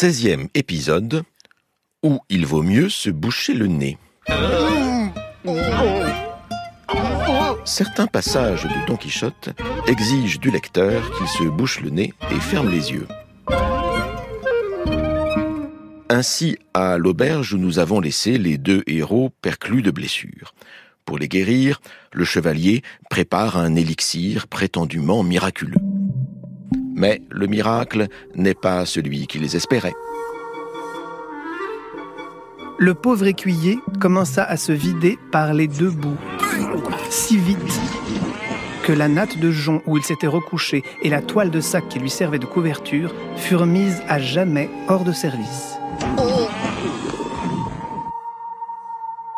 16e épisode où il vaut mieux se boucher le nez. Certains passages de Don Quichotte exigent du lecteur qu'il se bouche le nez et ferme les yeux. Ainsi, à l'auberge où nous avons laissé les deux héros perclus de blessures. Pour les guérir, le chevalier prépare un élixir prétendument miraculeux. Mais le miracle n'est pas celui qu'ils espéraient. Le pauvre écuyer commença à se vider par les deux bouts, si vite que la natte de jonc où il s'était recouché et la toile de sac qui lui servait de couverture furent mises à jamais hors de service.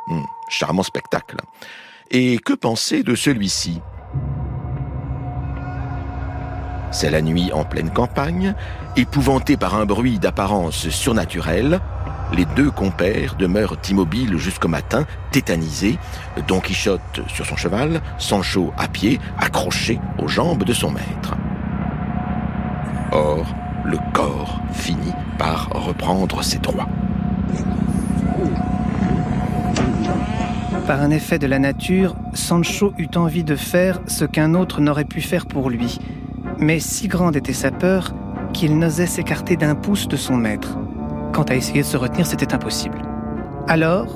Hmm, charmant spectacle. Et que penser de celui-ci? C'est la nuit en pleine campagne, épouvantés par un bruit d'apparence surnaturelle. Les deux compères demeurent immobiles jusqu'au matin, tétanisés, Don Quichotte sur son cheval, Sancho à pied, accroché aux jambes de son maître. Or, le corps finit par reprendre ses droits. Par un effet de la nature, Sancho eut envie de faire ce qu'un autre n'aurait pu faire pour lui, mais si grande était sa peur qu'il n'osait s'écarter d'un pouce de son maître. Quant à essayer de se retenir, c'était impossible. Alors,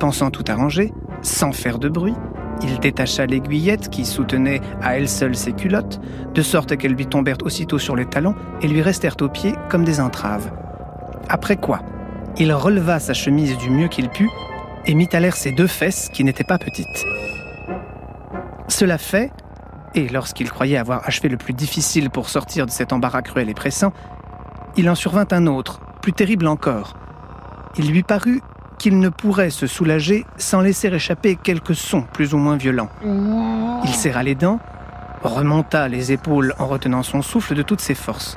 pensant tout arranger, sans faire de bruit, il détacha l'aiguillette qui soutenait à elle seule ses culottes, de sorte qu'elles lui tombèrent aussitôt sur les talons et lui restèrent aux pieds comme des entraves. Après quoi, il releva sa chemise du mieux qu'il put et mit à l'air ses deux fesses qui n'étaient pas petites. Cela fait, et lorsqu'il croyait avoir achevé le plus difficile pour sortir de cet embarras cruel et pressant, il en survint un autre, plus terrible encore. Il lui parut qu'il ne pourrait se soulager sans laisser échapper quelques sons plus ou moins violents. Il serra les dents, remonta les épaules en retenant son souffle de toutes ses forces.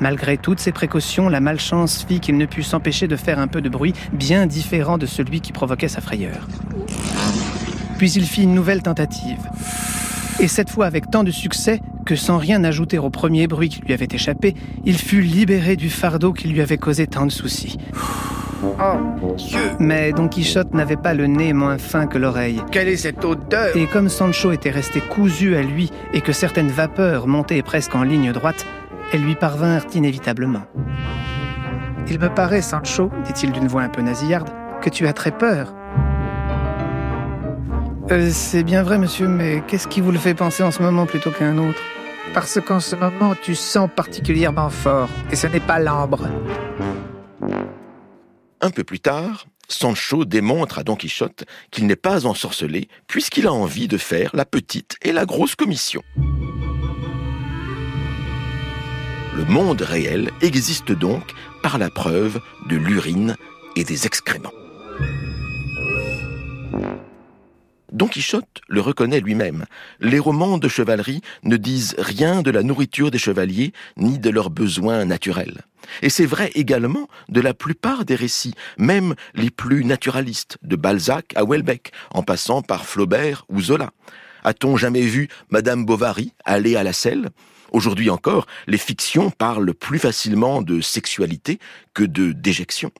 Malgré toutes ses précautions, la malchance fit qu'il ne put s'empêcher de faire un peu de bruit bien différent de celui qui provoquait sa frayeur. Puis il fit une nouvelle tentative et cette fois avec tant de succès que sans rien ajouter au premier bruit qui lui avait échappé, il fut libéré du fardeau qui lui avait causé tant de soucis. Oh, Dieu Mais Don Quichotte n'avait pas le nez moins fin que l'oreille. Quelle est cette odeur? Et comme Sancho était resté cousu à lui et que certaines vapeurs montaient presque en ligne droite, elles lui parvinrent inévitablement. Il me paraît, Sancho, dit-il d'une voix un peu nasillarde, que tu as très peur. Euh, c'est bien vrai, monsieur, mais qu'est-ce qui vous le fait penser en ce moment plutôt qu'un autre? Parce qu'en ce moment, tu sens particulièrement fort, et ce n'est pas l'ambre. Un peu plus tard, Sancho démontre à Don Quichotte qu'il n'est pas ensorcelé puisqu'il a envie de faire la petite et la grosse commission. Le monde réel existe donc par la preuve de l'urine et des excréments. Don Quichotte le reconnaît lui-même. Les romans de chevalerie ne disent rien de la nourriture des chevaliers ni de leurs besoins naturels. Et c'est vrai également de la plupart des récits, même les plus naturalistes, de Balzac à Welbeck, en passant par Flaubert ou Zola. A-t-on jamais vu Madame Bovary aller à la selle? Aujourd'hui encore, les fictions parlent plus facilement de sexualité que de déjection.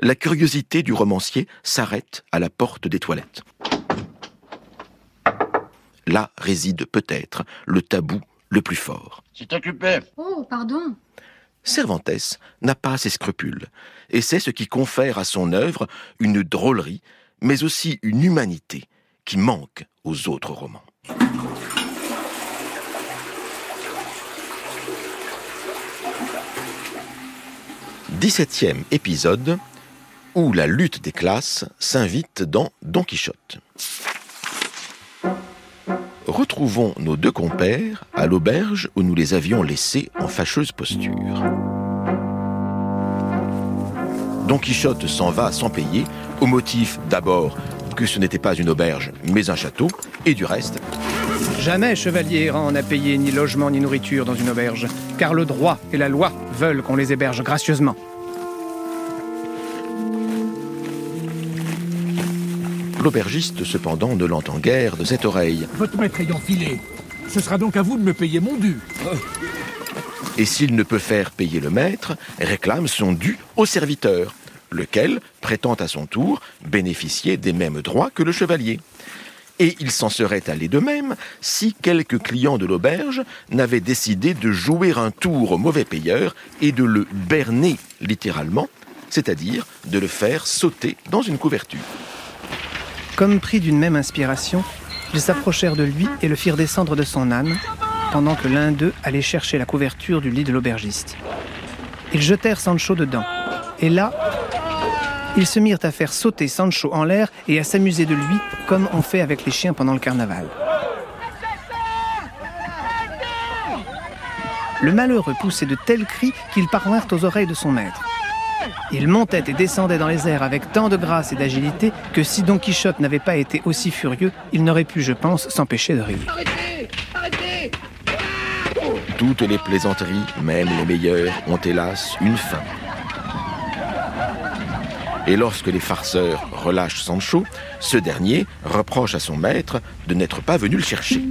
La curiosité du romancier s'arrête à la porte des toilettes. Là réside peut-être le tabou le plus fort. C'est occupé. Oh, pardon. Cervantes n'a pas ses scrupules, et c'est ce qui confère à son œuvre une drôlerie, mais aussi une humanité qui manque aux autres romans. Dix-septième épisode où la lutte des classes s'invite dans Don Quichotte. Retrouvons nos deux compères à l'auberge où nous les avions laissés en fâcheuse posture. Don Quichotte s'en va sans payer, au motif d'abord que ce n'était pas une auberge, mais un château, et du reste. Jamais chevalier errant n'a payé ni logement ni nourriture dans une auberge, car le droit et la loi veulent qu'on les héberge gracieusement. L'aubergiste, cependant, ne l'entend guère de cette oreille. Votre maître ayant filé, ce sera donc à vous de me payer mon dû. et s'il ne peut faire payer le maître, réclame son dû au serviteur, lequel prétend à son tour bénéficier des mêmes droits que le chevalier. Et il s'en serait allé de même si quelques clients de l'auberge n'avaient décidé de jouer un tour au mauvais payeur et de le berner littéralement, c'est-à-dire de le faire sauter dans une couverture. Comme pris d'une même inspiration, ils s'approchèrent de lui et le firent descendre de son âne, pendant que l'un d'eux allait chercher la couverture du lit de l'aubergiste. Ils jetèrent Sancho dedans, et là, ils se mirent à faire sauter Sancho en l'air et à s'amuser de lui comme on fait avec les chiens pendant le carnaval. Le malheureux poussait de tels cris qu'ils parvinrent aux oreilles de son maître. Il montait et descendait dans les airs avec tant de grâce et d'agilité que si Don Quichotte n'avait pas été aussi furieux, il n'aurait pu, je pense, s'empêcher de rire. Toutes les plaisanteries, même les meilleures, ont hélas une fin. Et lorsque les farceurs relâchent Sancho, ce dernier reproche à son maître de n'être pas venu le chercher.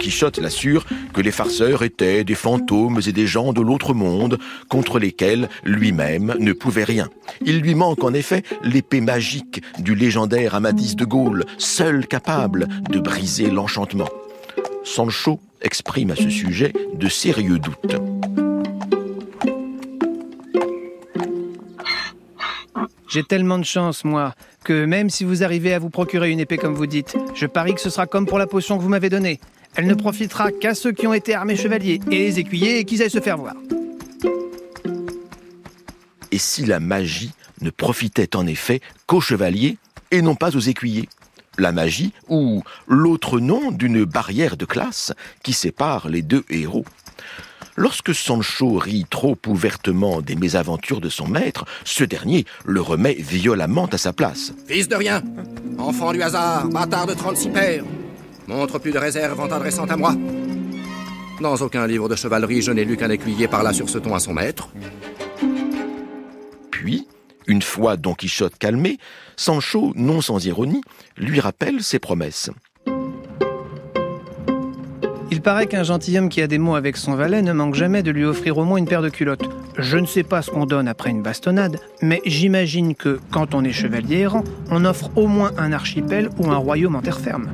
Quichotte l'assure que les farceurs étaient des fantômes et des gens de l'autre monde contre lesquels lui-même ne pouvait rien. Il lui manque en effet l'épée magique du légendaire Amadis de Gaulle, seul capable de briser l'enchantement. Sancho exprime à ce sujet de sérieux doutes. J'ai tellement de chance, moi, que même si vous arrivez à vous procurer une épée comme vous dites, je parie que ce sera comme pour la potion que vous m'avez donnée. Elle ne profitera qu'à ceux qui ont été armés chevaliers et les écuyers et qu'ils aillent se faire voir. Et si la magie ne profitait en effet qu'aux chevaliers et non pas aux écuyers? La magie, ou l'autre nom d'une barrière de classe qui sépare les deux héros? Lorsque Sancho rit trop ouvertement des mésaventures de son maître, ce dernier le remet violemment à sa place. Fils de rien, enfant du hasard, bâtard de 36 pères, montre plus de réserve en t'adressant à moi. Dans aucun livre de chevalerie, je n'ai lu qu'un écuyer parla sur ce ton à son maître. Puis, une fois Don Quichotte calmé, Sancho, non sans ironie, lui rappelle ses promesses. Il paraît qu'un gentilhomme qui a des mots avec son valet ne manque jamais de lui offrir au moins une paire de culottes. Je ne sais pas ce qu'on donne après une bastonnade, mais j'imagine que, quand on est chevalier errant, on offre au moins un archipel ou un royaume en terre ferme.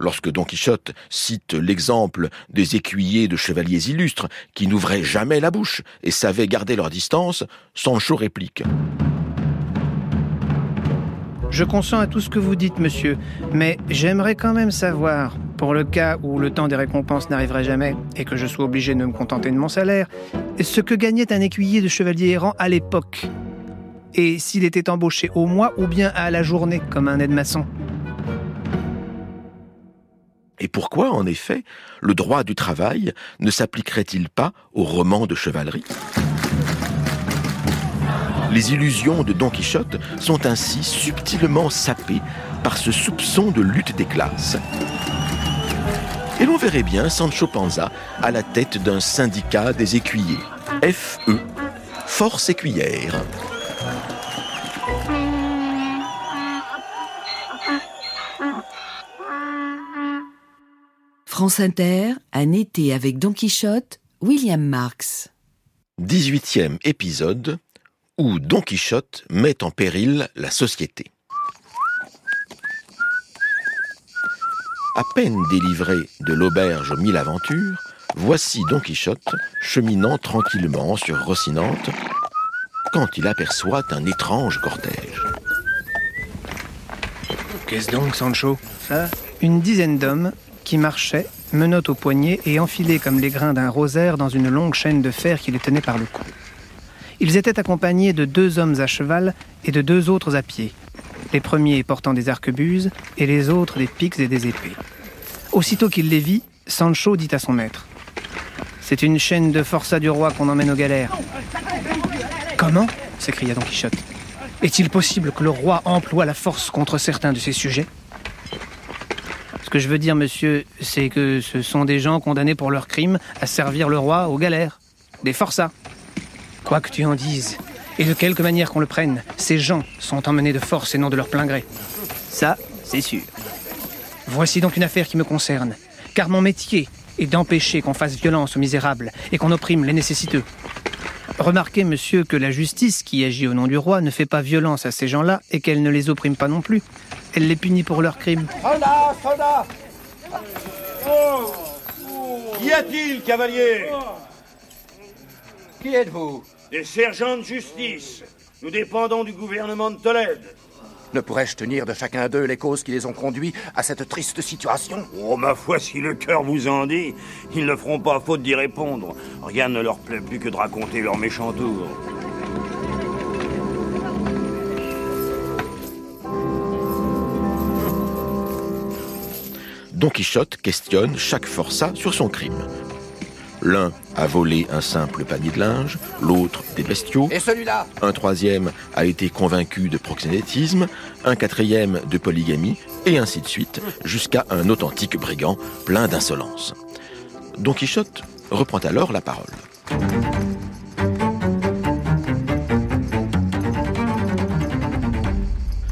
Lorsque Don Quichotte cite l'exemple des écuyers de chevaliers illustres qui n'ouvraient jamais la bouche et savaient garder leur distance, Sancho réplique. Je consens à tout ce que vous dites, monsieur, mais j'aimerais quand même savoir, pour le cas où le temps des récompenses n'arriverait jamais et que je sois obligé de me contenter de mon salaire, ce que gagnait un écuyer de chevalier errant à l'époque? Et s'il était embauché au mois ou bien à la journée, comme un aide-maçon? Et pourquoi, en effet, le droit du travail ne s'appliquerait-il pas aux romans de chevalerie? Les illusions de Don Quichotte sont ainsi subtilement sapées par ce soupçon de lutte des classes. Et l'on verrait bien Sancho Panza à la tête d'un syndicat des écuyers, FE, Force écuyère. France Inter, un été avec Don Quichotte, William Marx. 18e épisode où Don Quichotte met en péril la société. À peine délivré de l'auberge aux mille aventures, voici Don Quichotte cheminant tranquillement sur Rocinante quand il aperçoit un étrange cortège. Qu'est-ce donc, Sancho? Ça? Une dizaine d'hommes qui marchaient, menottes au poignet et enfilés comme les grains d'un rosaire dans une longue chaîne de fer qui les tenait par le cou. Ils étaient accompagnés de deux hommes à cheval et de deux autres à pied, les premiers portant des arquebuses et les autres des pics et des épées. Aussitôt qu'il les vit, Sancho dit à son maître C'est une chaîne de forçats du roi qu'on emmène aux galères. Comment? s'écria Don Quichotte. Est-il possible que le roi emploie la force contre certains de ses sujets? Ce que je veux dire, monsieur, c'est que ce sont des gens condamnés pour leurs crimes à servir le roi aux galères. Des forçats. Quoi que tu en dises, et de quelque manière qu'on le prenne, ces gens sont emmenés de force et non de leur plein gré. Ça, c'est sûr. Voici donc une affaire qui me concerne. car mon métier est d'empêcher qu'on fasse violence aux misérables et qu'on opprime les nécessiteux. Remarquez, monsieur, que la justice qui agit au nom du roi ne fait pas violence à ces gens-là et qu'elle ne les opprime pas non plus. Elle les punit pour leurs crimes. Soldats, soldats Qu'y a-t-il, cavalier Qui êtes-vous Des sergents de justice. Nous dépendons du gouvernement de Tolède. Ne pourrais-je tenir de chacun d'eux les causes qui les ont conduits à cette triste situation Oh, ma foi, si le cœur vous en dit, ils ne feront pas faute d'y répondre. Rien ne leur plaît plus que de raconter leur méchant tour. Don Quichotte questionne chaque forçat sur son crime. L'un a volé un simple panier de linge, l'autre des bestiaux, Et celui-là un troisième a été convaincu de proxénétisme, un quatrième de polygamie, et ainsi de suite, jusqu'à un authentique brigand plein d'insolence. Don Quichotte reprend alors la parole.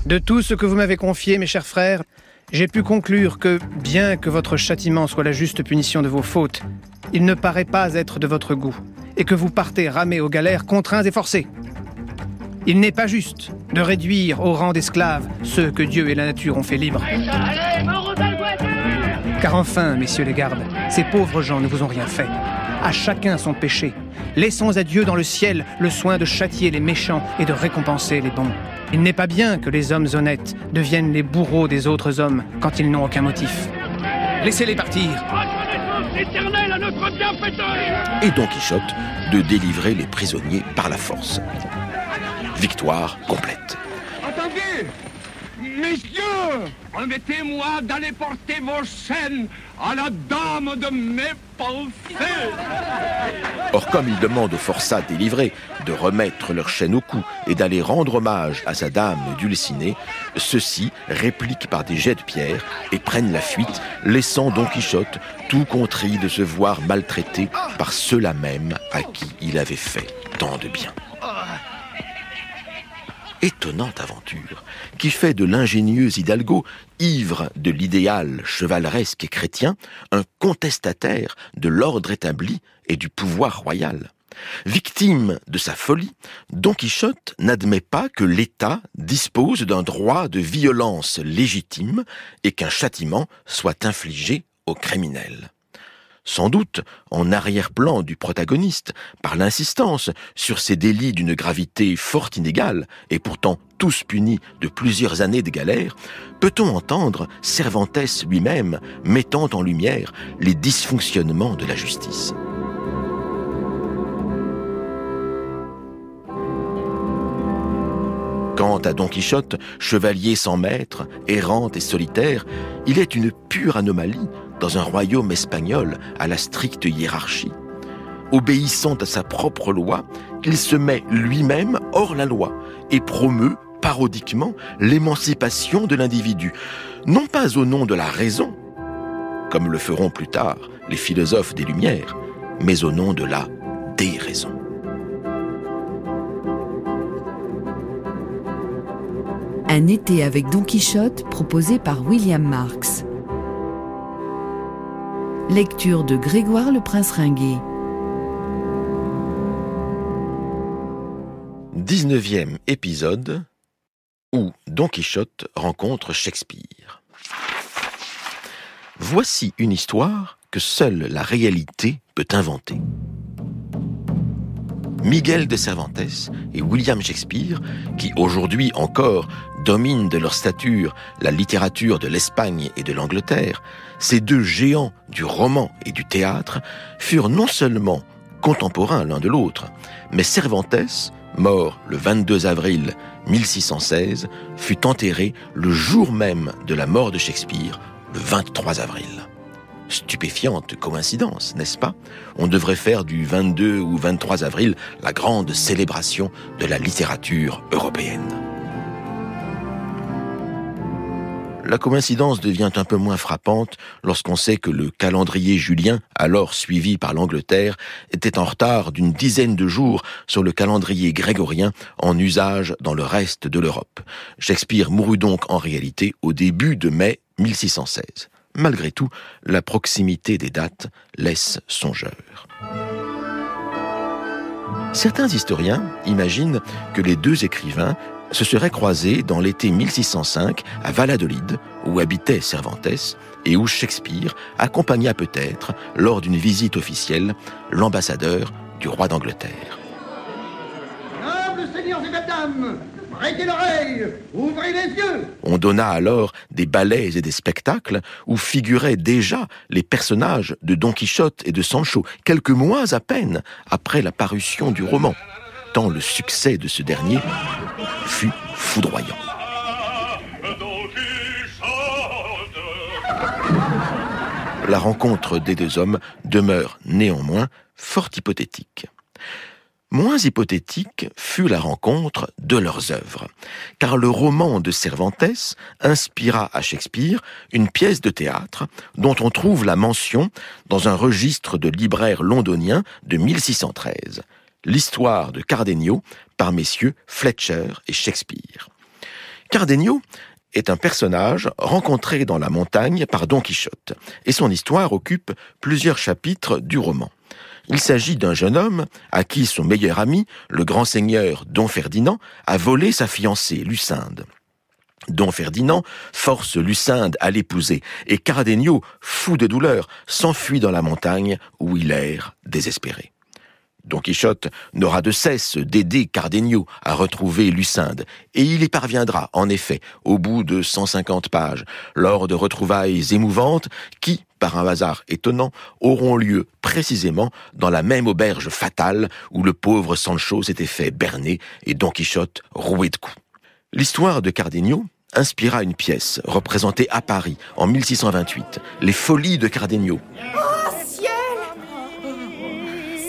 De tout ce que vous m'avez confié, mes chers frères, j'ai pu conclure que, bien que votre châtiment soit la juste punition de vos fautes, il ne paraît pas être de votre goût, et que vous partez ramer aux galères contraints et forcés. Il n'est pas juste de réduire au rang d'esclaves ceux que Dieu et la nature ont fait libres. Car enfin, messieurs les gardes, ces pauvres gens ne vous ont rien fait. À chacun son péché. Laissons à Dieu dans le ciel le soin de châtier les méchants et de récompenser les bons. Il n'est pas bien que les hommes honnêtes deviennent les bourreaux des autres hommes quand ils n'ont aucun motif. Laissez-les partir. Et Don Quichotte de délivrer les prisonniers par la force. Victoire complète. Messieurs Permettez-moi d'aller porter vos chaînes à la dame de mes pensées Or, comme il demande aux forçats délivrés de remettre leur chaîne au cou et d'aller rendre hommage à sa dame dulcinée, ceux-ci répliquent par des jets de pierre et prennent la fuite, laissant Don Quichotte tout contrit de se voir maltraité par ceux-là même à qui il avait fait tant de bien. Étonnante aventure qui fait de l'ingénieux Hidalgo, ivre de l'idéal chevaleresque et chrétien, un contestataire de l'ordre établi et du pouvoir royal. Victime de sa folie, Don Quichotte n'admet pas que l'État dispose d'un droit de violence légitime et qu'un châtiment soit infligé aux criminels. Sans doute en arrière-plan du protagoniste, par l'insistance sur ces délits d'une gravité fort inégale, et pourtant tous punis de plusieurs années de galère, peut-on entendre Cervantes lui-même mettant en lumière les dysfonctionnements de la justice? Quant à Don Quichotte, chevalier sans maître, errant et solitaire, il est une pure anomalie dans un royaume espagnol à la stricte hiérarchie. Obéissant à sa propre loi, il se met lui-même hors la loi et promeut parodiquement l'émancipation de l'individu, non pas au nom de la raison, comme le feront plus tard les philosophes des Lumières, mais au nom de la déraison. Un été avec Don Quichotte proposé par William Marx. Lecture de Grégoire le Prince Ringuet. 19e épisode où Don Quichotte rencontre Shakespeare. Voici une histoire que seule la réalité peut inventer. Miguel de Cervantes et William Shakespeare, qui aujourd'hui encore dominent de leur stature la littérature de l'Espagne et de l'Angleterre, ces deux géants du roman et du théâtre furent non seulement contemporains l'un de l'autre, mais Cervantes, mort le 22 avril 1616, fut enterré le jour même de la mort de Shakespeare, le 23 avril. Stupéfiante coïncidence, n'est-ce pas? On devrait faire du 22 ou 23 avril la grande célébration de la littérature européenne. La coïncidence devient un peu moins frappante lorsqu'on sait que le calendrier julien, alors suivi par l'Angleterre, était en retard d'une dizaine de jours sur le calendrier grégorien en usage dans le reste de l'Europe. Shakespeare mourut donc en réalité au début de mai 1616. Malgré tout, la proximité des dates laisse songeur. Certains historiens imaginent que les deux écrivains se seraient croisés dans l'été 1605 à Valladolid, où habitait Cervantes, et où Shakespeare accompagna peut-être, lors d'une visite officielle, l'ambassadeur du roi d'Angleterre. Nobles seigneurs et mesdames, ouvrez les yeux. On donna alors des ballets et des spectacles où figuraient déjà les personnages de Don Quichotte et de Sancho, quelques mois à peine après la parution du roman, tant le succès de ce dernier fut foudroyant. La rencontre des deux hommes demeure néanmoins fort hypothétique. Moins hypothétique fut la rencontre de leurs œuvres, car le roman de Cervantes inspira à Shakespeare une pièce de théâtre dont on trouve la mention dans un registre de libraire londonien de 1613, l'histoire de Cardenio par messieurs Fletcher et Shakespeare. Cardenio est un personnage rencontré dans la montagne par Don Quichotte, et son histoire occupe plusieurs chapitres du roman. Il s'agit d'un jeune homme à qui son meilleur ami, le grand seigneur Don Ferdinand, a volé sa fiancée, Lucinde. Don Ferdinand force Lucinde à l'épouser, et Cardenio, fou de douleur, s'enfuit dans la montagne où il erre désespéré. Don Quichotte n'aura de cesse d'aider Cardenio à retrouver Lucinde, et il y parviendra, en effet, au bout de 150 pages, lors de retrouvailles émouvantes qui, par un hasard étonnant, auront lieu précisément dans la même auberge fatale où le pauvre Sancho s'était fait berner et Don Quichotte roué de coups. L'histoire de Cardenio inspira une pièce représentée à Paris en 1628, Les Folies de Cardenio. Oh ciel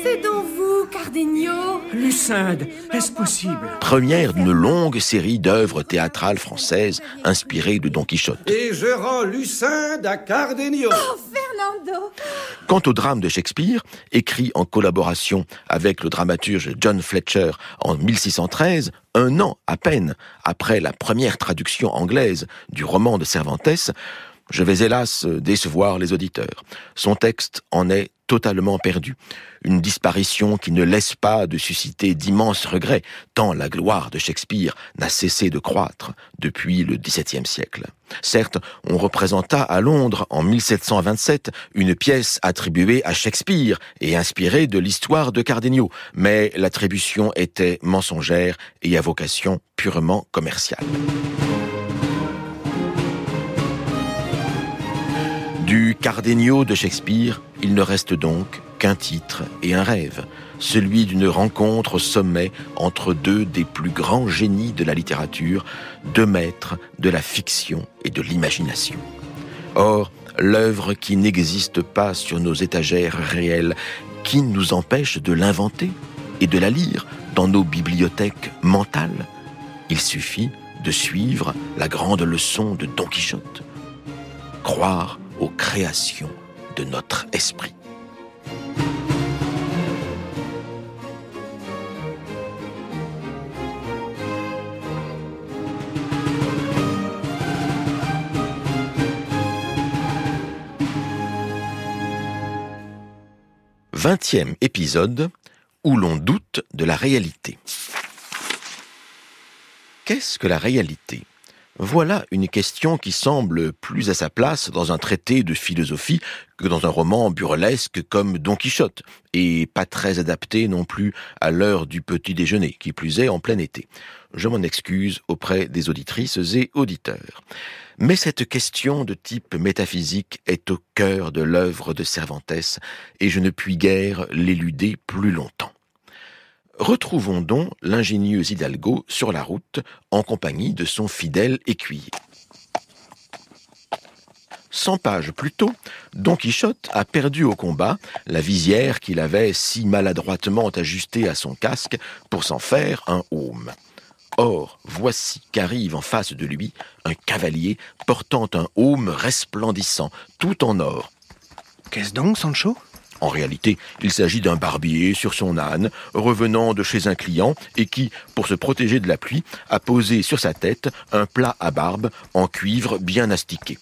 C'est donc vous, Cardenio Lucinde, est-ce possible? Première d'une longue série d'œuvres théâtrales françaises inspirées de Don Quichotte. Et je rends Lucinde à Cardenio. Oh, Quant au drame de Shakespeare, écrit en collaboration avec le dramaturge John Fletcher en 1613, un an à peine après la première traduction anglaise du roman de Cervantes, je vais hélas décevoir les auditeurs. Son texte en est totalement perdu. Une disparition qui ne laisse pas de susciter d'immenses regrets, tant la gloire de Shakespeare n'a cessé de croître depuis le XVIIe siècle. Certes, on représenta à Londres en 1727 une pièce attribuée à Shakespeare et inspirée de l'histoire de Cardenio, mais l'attribution était mensongère et à vocation purement commerciale. Du Cardenio de Shakespeare, il ne reste donc qu'un titre et un rêve, celui d'une rencontre au sommet entre deux des plus grands génies de la littérature, deux maîtres de la fiction et de l'imagination. Or, l'œuvre qui n'existe pas sur nos étagères réelles, qui nous empêche de l'inventer et de la lire dans nos bibliothèques mentales Il suffit de suivre la grande leçon de Don Quichotte. Croire aux créations de notre esprit. Vingtième épisode où l'on doute de la réalité. Qu'est-ce que la réalité? Voilà une question qui semble plus à sa place dans un traité de philosophie que dans un roman burlesque comme Don Quichotte, et pas très adapté non plus à l'heure du petit déjeuner, qui plus est en plein été. Je m'en excuse auprès des auditrices et auditeurs. Mais cette question de type métaphysique est au cœur de l'œuvre de Cervantes, et je ne puis guère l'éluder plus longtemps. Retrouvons donc l'ingénieux Hidalgo sur la route en compagnie de son fidèle écuyer. Cent pages plus tôt, Don Quichotte a perdu au combat la visière qu'il avait si maladroitement ajustée à son casque pour s'en faire un aume. Or, voici qu'arrive en face de lui un cavalier portant un aume resplendissant, tout en or. Qu'est-ce donc, Sancho? En réalité, il s'agit d'un barbier sur son âne, revenant de chez un client, et qui, pour se protéger de la pluie, a posé sur sa tête un plat à barbe en cuivre bien astiqué.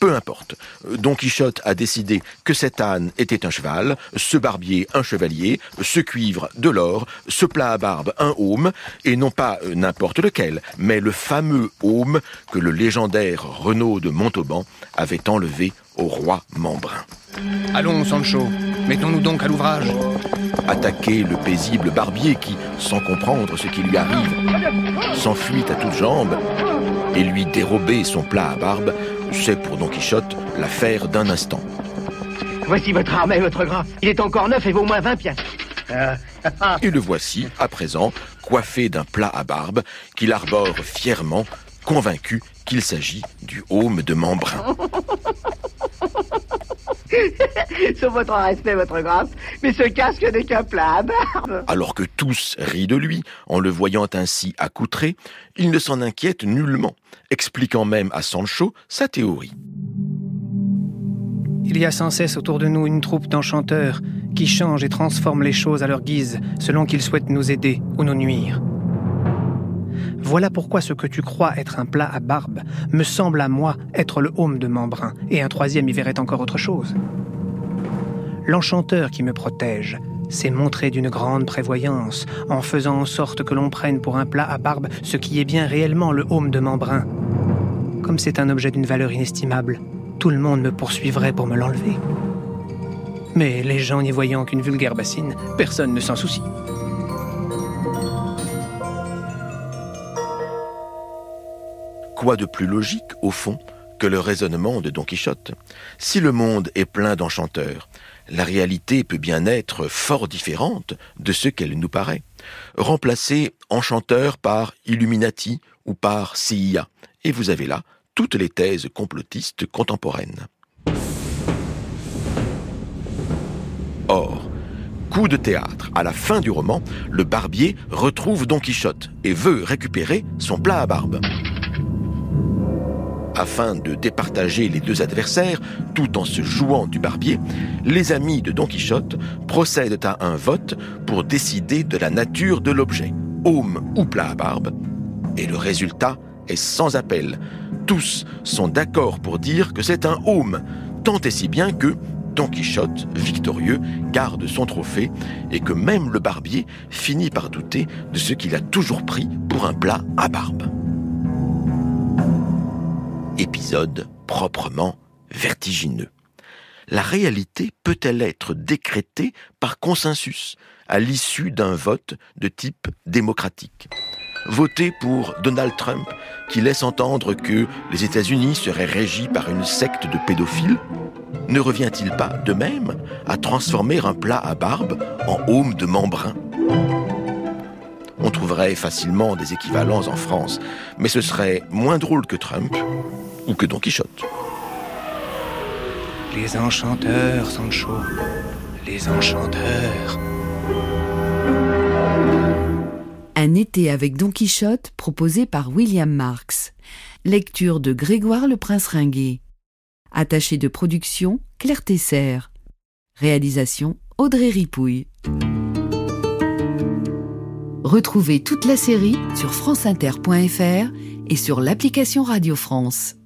Peu importe. Don Quichotte a décidé que cet âne était un cheval, ce barbier un chevalier, ce cuivre de l'or, ce plat à barbe un aume, et non pas euh, n'importe lequel, mais le fameux aume que le légendaire Renaud de Montauban avait enlevé au roi Membrun. Allons, Sancho, mettons-nous donc à l'ouvrage. Attaquer le paisible barbier qui, sans comprendre ce qui lui arrive, s'enfuit à toutes jambes, et lui dérober son plat à barbe, c'est pour Don Quichotte l'affaire d'un instant. Voici votre armée, votre gras. Il est encore neuf et vaut au moins 20 pièces. Et le voici, à présent, coiffé d'un plat à barbe qu'il arbore fièrement, convaincu qu'il s'agit du haume de Membrun. Sur votre respect, votre grâce, mais ce casque n'est qu'un plat à barbe. Alors que tous rient de lui, en le voyant ainsi accoutré, il ne s'en inquiète nullement, expliquant même à Sancho sa théorie. Il y a sans cesse autour de nous une troupe d'enchanteurs qui changent et transforment les choses à leur guise selon qu'ils souhaitent nous aider ou nous nuire. Voilà pourquoi ce que tu crois être un plat à barbe me semble à moi être le haume de Membrun, et un troisième y verrait encore autre chose. L'enchanteur qui me protège s'est montré d'une grande prévoyance en faisant en sorte que l'on prenne pour un plat à barbe ce qui est bien réellement le haume de Membrun. Comme c'est un objet d'une valeur inestimable, tout le monde me poursuivrait pour me l'enlever. Mais les gens n'y voyant qu'une vulgaire bassine, personne ne s'en soucie. Quoi de plus logique, au fond, le raisonnement de Don Quichotte Si le monde est plein d'enchanteurs, la réalité peut bien être fort différente de ce qu'elle nous paraît. Remplacer enchanteur par Illuminati ou par CIA, et vous avez là toutes les thèses complotistes contemporaines. Or, coup de théâtre, à la fin du roman, le barbier retrouve Don Quichotte et veut récupérer son plat à barbe. Afin de départager les deux adversaires, tout en se jouant du barbier, les amis de Don Quichotte procèdent à un vote pour décider de la nature de l'objet, aume ou plat à barbe, et le résultat est sans appel. Tous sont d'accord pour dire que c'est un aume, tant et si bien que Don Quichotte, victorieux, garde son trophée et que même le barbier finit par douter de ce qu'il a toujours pris pour un plat à barbe épisode proprement vertigineux. La réalité peut-elle être décrétée par consensus à l'issue d'un vote de type démocratique? Voter pour Donald Trump, qui laisse entendre que les États-Unis seraient régis par une secte de pédophiles, ne revient-il pas de même à transformer un plat à barbe en aume de membrun on trouverait facilement des équivalents en France, mais ce serait moins drôle que Trump ou que Don Quichotte. Les enchanteurs, Sancho. Les enchanteurs. Un été avec Don Quichotte proposé par William Marx. Lecture de Grégoire le Prince Ringuet. Attaché de production, Claire Tesser. Réalisation, Audrey Ripouille. Retrouvez toute la série sur franceinter.fr et sur l'application Radio France.